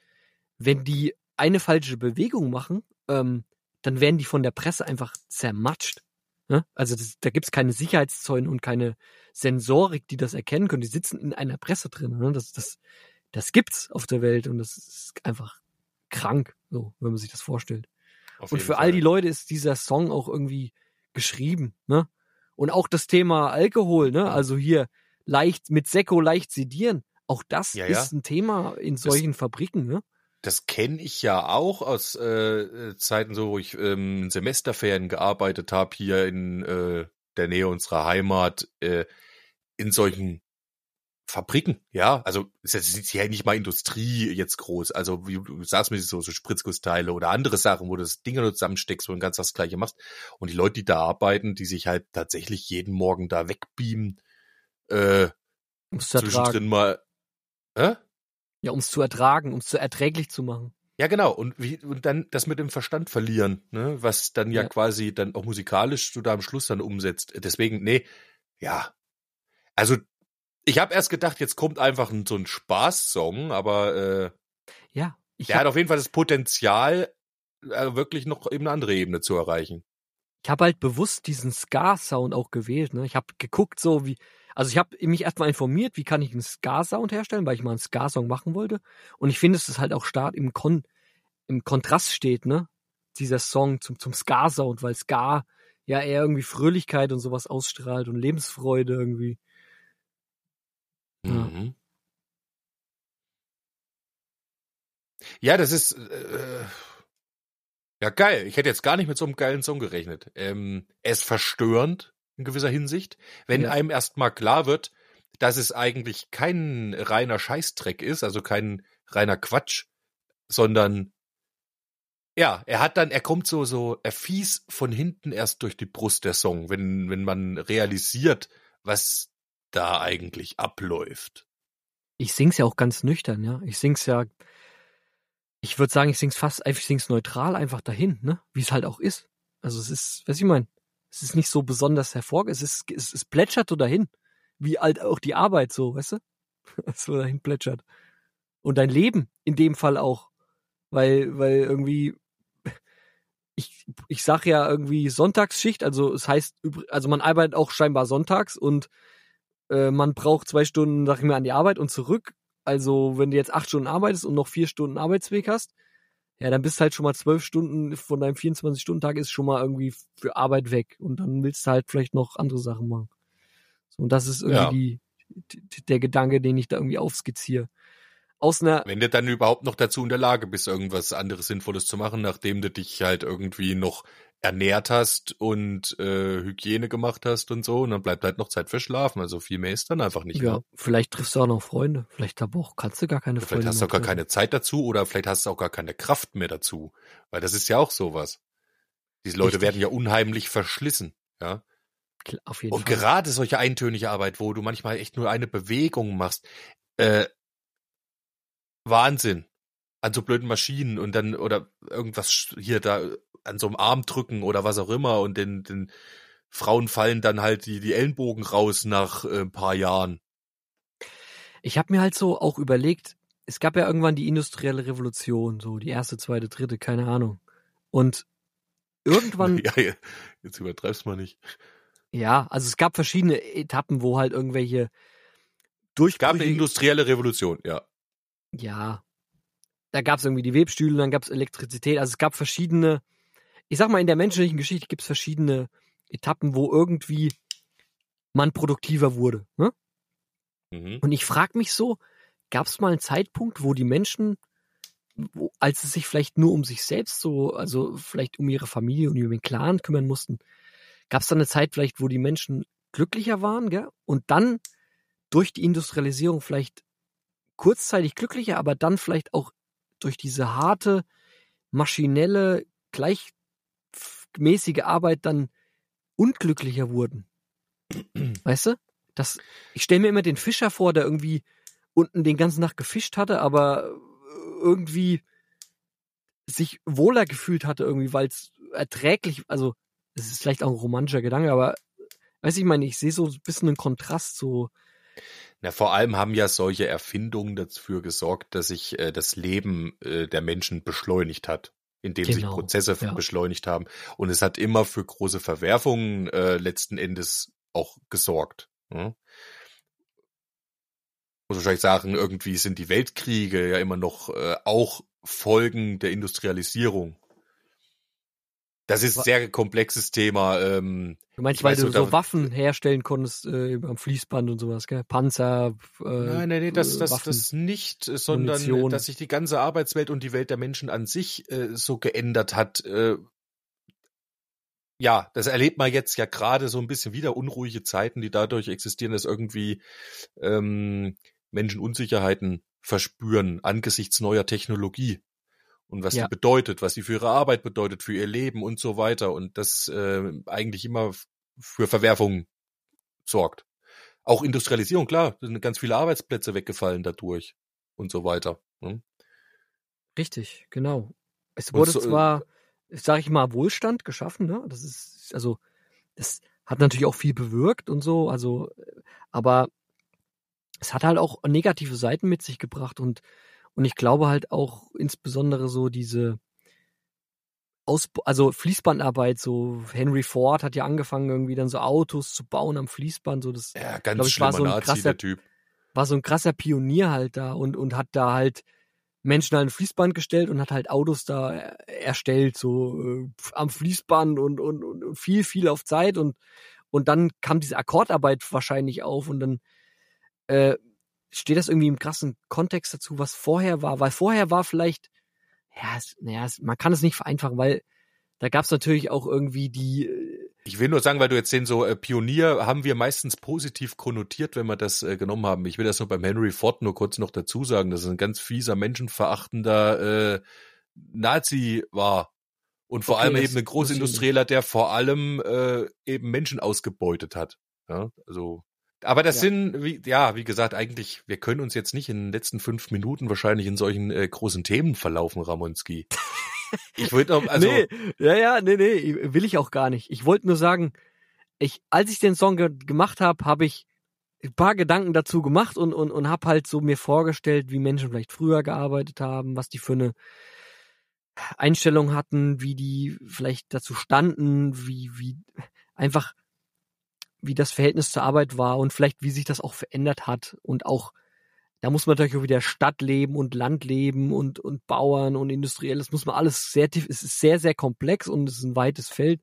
wenn die eine falsche Bewegung machen, ähm, dann werden die von der Presse einfach zermatscht. Ne? Also das, da gibt's keine Sicherheitszäune und keine Sensorik, die das erkennen können. Die sitzen in einer Presse drin. Ne? Das, das, das gibt's auf der Welt und das ist einfach krank, so, wenn man sich das vorstellt. Auf Und für Fall. all die Leute ist dieser Song auch irgendwie geschrieben, ne? Und auch das Thema Alkohol, ne? Also hier leicht mit Sekko leicht sedieren. Auch das Ja, ja. ist ein Thema in solchen Fabriken, ne? Das kenne ich ja auch aus äh, äh, Zeiten, so wo ich ähm, Semesterferien gearbeitet habe hier in äh, der Nähe unserer Heimat äh, in solchen Fabriken. Ja, also es ist ja nicht mal Industrie jetzt groß. Also wie du sagst mir so, so Spritzgussteile oder andere Sachen, wo du das Ding nur zusammensteckst und ganz das Gleiche machst. Und die Leute, die da arbeiten, die sich halt tatsächlich jeden Morgen da wegbeamen, äh, Um ertragen. zwischendrin mal. Hä? Ja, um es zu ertragen, um es zu erträglich zu machen. Ja, genau. Und, wie, und dann das mit dem Verstand verlieren, ne? was dann ja, Ja. quasi dann auch musikalisch du da am Schluss dann umsetzt. Deswegen, nee, ja. Also, ich habe erst gedacht, jetzt kommt einfach ein, so ein Spaßsong, aber äh, Ja, ich der hat habe auf jeden Fall das Potenzial, äh, wirklich noch eben eine andere Ebene zu erreichen. ich hab halt bewusst diesen Ska-Sound auch gewählt. Ne? Ich habe geguckt, so wie, also ich habe mich erstmal informiert, wie kann ich einen Ska-Sound herstellen, weil ich mal einen Ska-Song machen wollte. Und ich finde, dass es halt auch stark im, Kon im Kontrast steht, ne? Dieser Song zum, zum Ska-Sound, weil Ska ja eher irgendwie Fröhlichkeit und sowas ausstrahlt und Lebensfreude irgendwie. Ja. Mhm. Ja, das ist äh, ja geil. Ich hätte jetzt gar nicht mit so einem geilen Song gerechnet. Ähm, er ist verstörend in gewisser Hinsicht, wenn Ja. einem erstmal klar wird, dass es eigentlich kein reiner Scheißdreck ist, also kein reiner Quatsch, sondern ja, er hat dann, er kommt so, so, er fies von hinten erst durch die Brust der Song, wenn, wenn man realisiert, was da eigentlich abläuft. Ich sing's ja auch ganz nüchtern, ja. Ich sing's ja, ich würde sagen, ich sing's fast, ich sing's neutral einfach dahin, ne? Wie es halt auch ist. Also es ist, was ich meine, es ist nicht so besonders hervorge, es ist, es, es plätschert so dahin. Wie halt auch die Arbeit so, weißt du? so dahin plätschert. Und dein Leben in dem Fall auch. Weil, weil irgendwie, ich, ich sag ja irgendwie Sonntagsschicht, also es heißt, also man arbeitet auch scheinbar sonntags und äh, man braucht zwei Stunden, sag ich mal, an die Arbeit und zurück. Also, wenn du jetzt acht Stunden arbeitest und noch vier Stunden Arbeitsweg hast, ja, dann bist halt schon mal zwölf Stunden von deinem 24-Stunden-Tag ist schon mal irgendwie für Arbeit weg. Und dann willst du halt vielleicht noch andere Sachen machen. So, und das ist irgendwie die, die, der Gedanke, den ich da irgendwie aufskizziere. Aus einer, Wenn du dann überhaupt noch dazu in der Lage bist, irgendwas anderes Sinnvolles zu machen, nachdem du dich halt irgendwie noch ernährt hast und äh, Hygiene gemacht hast und so, und dann bleibt halt noch Zeit für Schlafen. Also viel mehr ist dann einfach nicht ja, mehr. vielleicht triffst du auch noch Freunde. Vielleicht aber auch, kannst du gar keine Freunde Vielleicht hast du auch gar keine Zeit dazu oder vielleicht hast du auch gar keine Kraft mehr dazu. Weil das ist ja auch sowas. Diese Leute Richtig. werden ja unheimlich verschlissen. Ja. Auf jeden Und Fall. gerade solche eintönige Arbeit, wo du manchmal echt nur eine Bewegung machst, äh, Wahnsinn. an so blöden Maschinen und dann oder irgendwas hier da an so einem Arm drücken oder was auch immer und den, den Frauen fallen dann halt die, die Ellenbogen raus nach äh, ein paar Jahren. Ich habe mir halt so auch überlegt, es gab ja irgendwann die industrielle Revolution, so die erste, zweite, dritte, keine Ahnung. Und irgendwann, Ja, jetzt übertreibst mal nicht. ja, also es gab verschiedene Etappen, wo halt irgendwelche Es gab eine industrielle Revolution, ja. Ja, da gab es irgendwie die Webstühle, dann gab es Elektrizität, also es gab verschiedene, ich sag mal, in der menschlichen Geschichte gibt es verschiedene Etappen, wo irgendwie man produktiver wurde. Ne? Mhm. Und ich frage mich so, gab es mal einen Zeitpunkt, wo die Menschen, wo, als es sich vielleicht nur um sich selbst so, also vielleicht um ihre Familie und um ihren Clan kümmern mussten, gab es da eine Zeit vielleicht, wo die Menschen glücklicher waren, gell? Und dann durch die Industrialisierung vielleicht kurzzeitig glücklicher, aber dann vielleicht auch durch diese harte, maschinelle, gleichmäßige Arbeit dann unglücklicher wurden. Weißt du? Das, ich stelle mir immer den Fischer vor, der irgendwie unten den ganzen Nacht gefischt hatte, aber irgendwie sich wohler gefühlt hatte, irgendwie, weil es erträglich, also es ist vielleicht auch ein romantischer Gedanke, aber weiß ich meine, ich sehe so ein bisschen einen Kontrast, so, Na, vor allem haben ja solche Erfindungen dafür gesorgt, dass sich äh, das Leben äh, der Menschen beschleunigt hat, indem sich Genau, Prozesse ja. beschleunigt haben. Und es hat immer für große Verwerfungen äh, letzten Endes auch gesorgt. Ne? Muss wahrscheinlich sagen, irgendwie sind die Weltkriege ja immer noch äh, auch Folgen der Industrialisierung. Das ist ein sehr komplexes Thema. Ähm, du meinst, weil weiß du so, Waffen herstellen konntest äh, am Fließband und sowas, gell? Panzer, äh, Nein, nein, nee, das, äh, das, Waffen. das nicht, äh, sondern äh, Munition. dass sich die ganze Arbeitswelt und die Welt der Menschen an sich äh, so geändert hat. Äh, ja, das erlebt man jetzt ja gerade so ein bisschen wieder unruhige Zeiten, die dadurch existieren, dass irgendwie ähm, Menschen Unsicherheiten verspüren angesichts neuer Technologie und was Ja. die bedeutet, was sie für ihre Arbeit bedeutet, für ihr Leben und so weiter und das äh, eigentlich immer für Verwerfungen sorgt. Auch Industrialisierung, klar, da sind ganz viele Arbeitsplätze weggefallen dadurch und so weiter. Ne? Richtig, genau. Es wurde so, äh, zwar, sag ich mal, Wohlstand geschaffen, ne? Das ist, also, das hat natürlich auch viel bewirkt und so, also, äh, aber es hat halt auch negative Seiten mit sich gebracht und, und ich glaube halt auch insbesondere so diese Ausbau, also Fließbandarbeit, so Henry Ford hat ja angefangen, irgendwie dann so Autos zu bauen am Fließband, so das Ja, ganz glaub ich, war so ein Nazi, krasser- Typ. war so ein krasser Pionier halt da und, und hat da halt Menschen an ein Fließband gestellt und hat halt Autos da er- erstellt, so äh, am Fließband und, und, und und viel, viel auf Zeit und, und dann kam diese Akkordarbeit wahrscheinlich auf und dann äh, steht das irgendwie im krassen Kontext dazu, was vorher war, weil vorher war vielleicht, ja, es, naja, es, man kann es nicht vereinfachen, weil da gab es natürlich auch irgendwie die, äh, Ich will nur sagen, weil du jetzt den so äh, Pionier haben wir meistens positiv konnotiert, wenn wir das äh, genommen haben. Ich will das nur beim Henry Ford nur kurz noch dazu sagen, dass es ein ganz fieser, menschenverachtender äh, Nazi war. Und vor Okay, allem eben ein Großindustrieller, der vor allem äh, eben Menschen ausgebeutet hat. Ja, also aber das Ja. sind, wie, ja, wie gesagt, eigentlich, wir können uns jetzt nicht in den letzten fünf Minuten wahrscheinlich in solchen äh, großen Themen verlaufen, Ramonski. Ich würde auch, also, nee, ja, ja, nee, nee, will ich auch gar nicht. Ich wollte nur sagen, ich, als ich den Song ge gemacht habe, habe ich ein paar Gedanken dazu gemacht und, und, und habe halt so mir vorgestellt, wie Menschen vielleicht früher gearbeitet haben, was die für eine Einstellung hatten, wie die vielleicht dazu standen, wie, wie einfach, wie das Verhältnis zur Arbeit war und vielleicht, wie sich das auch verändert hat und auch da muss man natürlich auch wieder Stadt leben und Land leben und, und Bauern und Industrielles, muss man alles sehr tief, es ist sehr, sehr komplex und es ist ein weites Feld.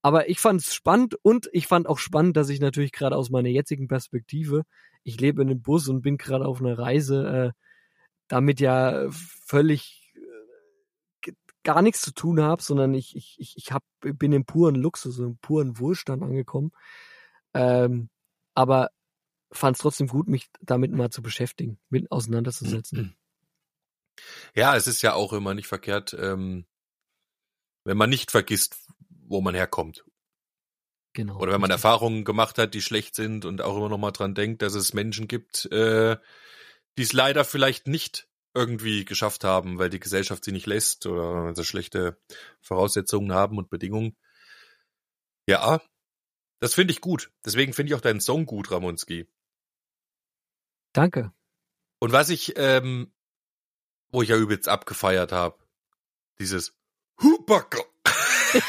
Aber ich fand es spannend und ich fand auch spannend, dass ich natürlich gerade aus meiner jetzigen Perspektive, ich lebe in einem Bus und bin gerade auf einer Reise, äh, damit ja völlig äh, gar nichts zu tun habe, sondern ich, ich, ich, hab, bin im puren Luxus, im puren Wohlstand angekommen. Ähm, aber fand es trotzdem gut, mich damit mal zu beschäftigen, mit auseinanderzusetzen. Ja, es ist ja auch immer nicht verkehrt, ähm, wenn man nicht vergisst, wo man herkommt. Genau. Oder wenn man richtig. Erfahrungen gemacht hat, die schlecht sind und auch immer noch mal dran denkt, dass es Menschen gibt, äh, die es leider vielleicht nicht irgendwie geschafft haben, weil die Gesellschaft sie nicht lässt oder sie schlechte Voraussetzungen haben und Bedingungen. Ja, das finde ich gut. Deswegen finde ich auch deinen Song gut, Ramonski. Danke. Und was ich, ähm, wo ich ja übelst abgefeiert habe, dieses Hubacker.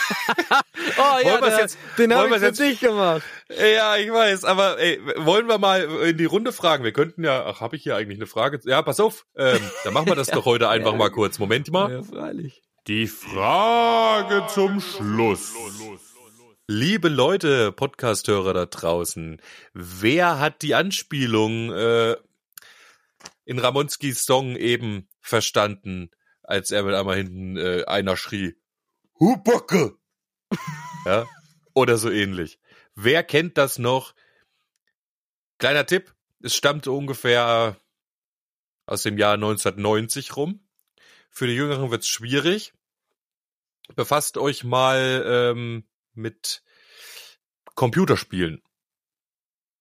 Oh ja, der, jetzt- den habe ich jetzt- dich gemacht. Ja, ich weiß, aber ey, wollen wir mal in die Runde fragen? Wir könnten ja, ach, habe ich hier eigentlich eine Frage? Ja, pass auf, ähm, dann machen wir das doch heute einfach ja. mal kurz. Moment mal. Ja, freilich. Die Frage zum Schluss. Liebe Leute, Podcasthörer da draußen, wer hat die Anspielung äh, in Ramonskis Song eben verstanden, als er mit einmal hinten äh, einer schrie, Hubacke! ja, oder so ähnlich. Wer kennt das noch? Kleiner Tipp, es stammte ungefähr aus dem Jahr 1990 rum. Für die Jüngeren wird's schwierig. Befasst euch mal ähm, mit Computerspielen.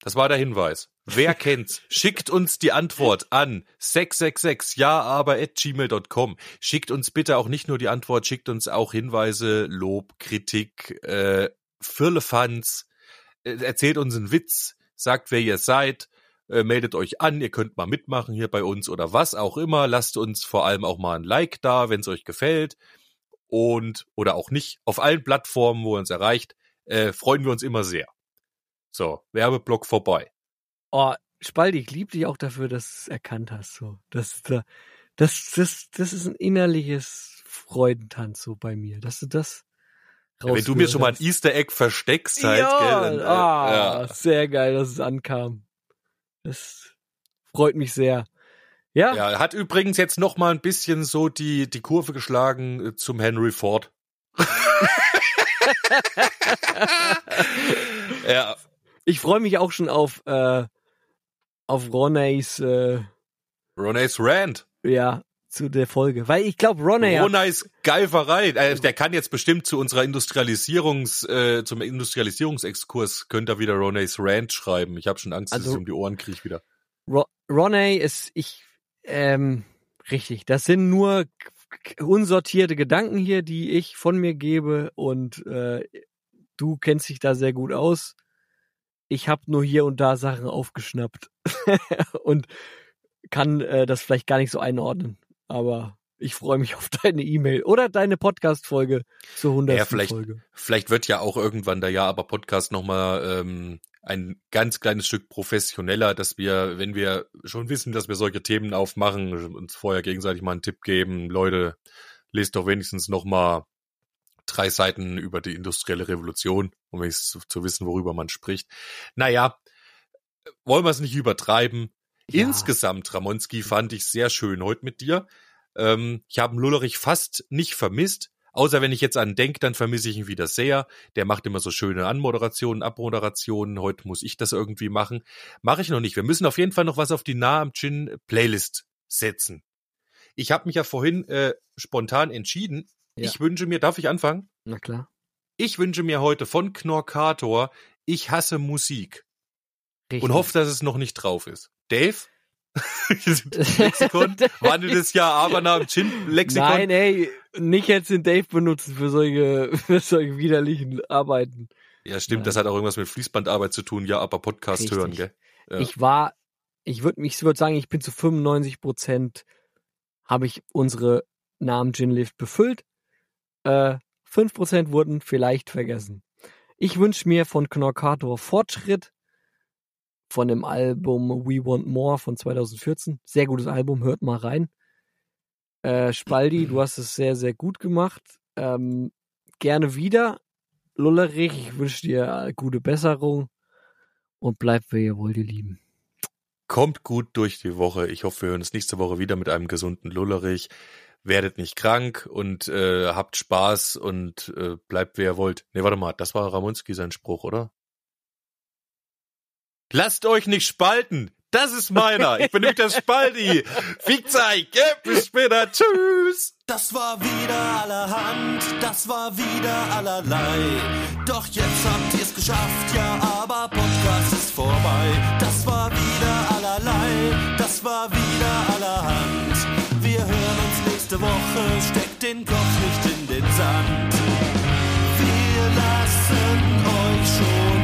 Das war der Hinweis. Wer kennt's? Schickt uns die Antwort an 666 ja aber at gmail.com. Schickt uns bitte auch nicht nur die Antwort, schickt uns auch Hinweise, Lob, Kritik, äh, Firlefanz, äh, erzählt uns einen Witz, sagt wer ihr seid, äh, meldet euch an, ihr könnt mal mitmachen hier bei uns oder was auch immer. Lasst uns vor allem auch mal ein Like da, wenn es euch gefällt. Und, oder auch nicht, auf allen Plattformen, wo ihr uns erreicht, äh, freuen wir uns immer sehr. So, Werbeblock vorbei. Oh, Spaldi, ich liebe dich auch dafür, dass du es erkannt hast. So, das, das, das, das, ist ein innerliches Freudentanz so bei mir, dass du das. Ja, wenn du mir schon mal ein Easter Egg versteckst halt, ja, gell, dann, äh, ah, ja. sehr geil, dass es ankam. Das freut mich sehr. Ja, ja, hat übrigens jetzt noch mal ein bisschen so die, die Kurve geschlagen äh, zum Henry Ford. ja, ich freue mich auch schon auf äh, auf Ronneys, äh, Ronay's Rand. ja, zu der Folge, weil ich glaube, Ronny hat Ronay's Geiferei. Äh, der kann jetzt bestimmt zu unserer Industrialisierungs, äh, zum Industrialisierungsexkurs, könnte er wieder Ronay's Rand schreiben. Ich habe schon Angst, dass Also- ich um die Ohren kriege wieder. Ro Ronny ist ich ähm, richtig. Das sind nur unsortierte Gedanken hier, die ich von mir gebe und äh, du kennst dich da sehr gut aus. Ich habe nur hier und da Sachen aufgeschnappt und kann äh, das vielleicht gar nicht so einordnen. Aber ich freue mich auf deine E-Mail oder deine Podcast-Folge zur 100. Ja, vielleicht- Folge. Vielleicht wird ja auch irgendwann der Ja, aber Podcast nochmal ähm, ein ganz kleines Stück professioneller, dass wir, wenn wir schon wissen, dass wir solche Themen aufmachen, uns vorher gegenseitig mal einen Tipp geben. Leute, lest doch wenigstens nochmal drei Seiten über die industrielle Revolution, um zu, zu wissen, worüber man spricht. Naja, wollen wir es nicht übertreiben. Ja. Insgesamt, Ramonski, fand ich sehr schön heute mit dir. Ähm, ich habe Lullerich fast nicht vermisst. Außer wenn ich jetzt an denk, dann vermisse ich ihn wieder sehr. Der macht immer so schöne Anmoderationen, Abmoderationen. Heute muss ich das irgendwie machen. Mache ich noch nicht. Wir müssen auf jeden Fall noch was auf die Nah am Chin Playlist setzen. Ich habe mich ja vorhin äh, spontan entschieden. Ja. Ich wünsche mir, darf ich anfangen? Na klar. Ich wünsche mir heute von Knorkator Ich hasse Musik Richtig. und hoffe, dass es noch nicht drauf ist. Dave? Lexikon? Wandelt es ja aber nach dem Chin-Lexikon? Nein, ey, nicht jetzt den Dave benutzen für solche, für solche widerlichen Arbeiten. Ja, stimmt, Nein. das hat auch irgendwas mit Fließbandarbeit zu tun, ja, aber Podcast Richtig. hören, gell? Ja. Ich war, ich würde mich, ich würde sagen, ich bin zu 95 Prozent, habe ich unsere Namen Gin Lift befüllt. Äh, 5 Prozent wurden vielleicht vergessen. Ich wünsche mir von Knorkator Fortschritt von dem Album We Want More von 2014. Sehr gutes Album, hört mal rein. Äh, Spaldi, du hast es sehr, sehr gut gemacht. Ähm, gerne wieder. Lullerich, ich wünsche dir gute Besserung und bleib, wer ihr wollt, ihr Lieben. Kommt gut durch die Woche. Ich hoffe, wir hören uns nächste Woche wieder mit einem gesunden Lullerich. Werdet nicht krank und äh, habt Spaß und äh, bleibt, wer ihr wollt. Nee, warte mal, das war Ramonski sein Spruch, oder? Lasst euch nicht spalten. Das ist meiner. Ich bin nämlich der Spaldi. Fickzeig. Bis später. Tschüss. Das war wieder allerhand. Das war wieder allerlei. Doch jetzt habt ihr es geschafft. Ja, aber Podcast ist vorbei. Das war wieder allerlei. Das war wieder allerhand. Wir hören uns nächste Woche. Steckt den Kopf nicht in den Sand. Wir lassen euch schon